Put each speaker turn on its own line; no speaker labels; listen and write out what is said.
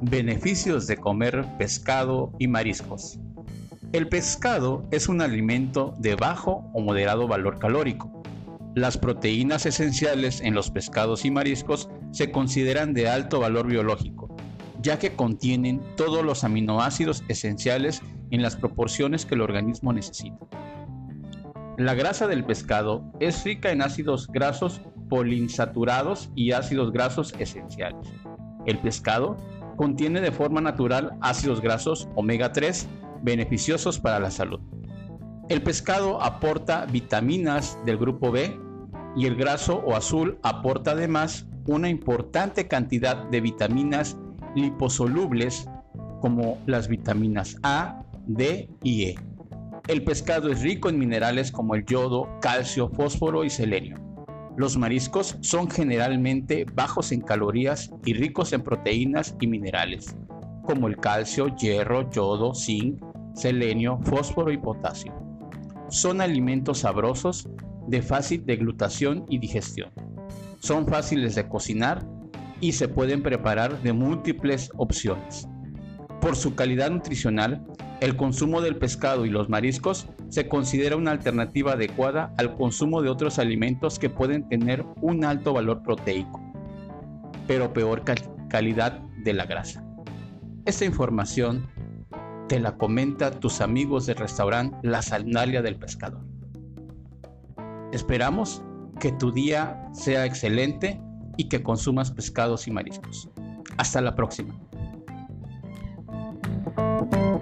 Beneficios de comer pescado y mariscos. El pescado es un alimento de bajo o moderado valor calórico. Las proteínas esenciales en los pescados y mariscos se consideran de alto valor biológico, ya que contienen todos los aminoácidos esenciales en las proporciones que el organismo necesita. La grasa del pescado es rica en ácidos grasos poliinsaturados y ácidos grasos esenciales. El pescado contiene de forma natural ácidos grasos omega 3 beneficiosos para la salud. El pescado aporta vitaminas del grupo B y el graso o azul aporta además una importante cantidad de vitaminas liposolubles como las vitaminas A, D y E. El pescado es rico en minerales como el yodo, calcio, fósforo y selenio. Los mariscos son generalmente bajos en calorías y ricos en proteínas y minerales, como el calcio, hierro, yodo, zinc, selenio, fósforo y potasio. Son alimentos sabrosos, de fácil deglutación y digestión. Son fáciles de cocinar y se pueden preparar de múltiples opciones. Por su calidad nutricional, el consumo del pescado y los mariscos se considera una alternativa adecuada al consumo de otros alimentos que pueden tener un alto valor proteico, pero peor calidad de la grasa. Esta información te la comenta tus amigos del restaurante La Sandalia del Pescador. Esperamos que tu día sea excelente y que consumas pescados y mariscos. Hasta la próxima. Thank you.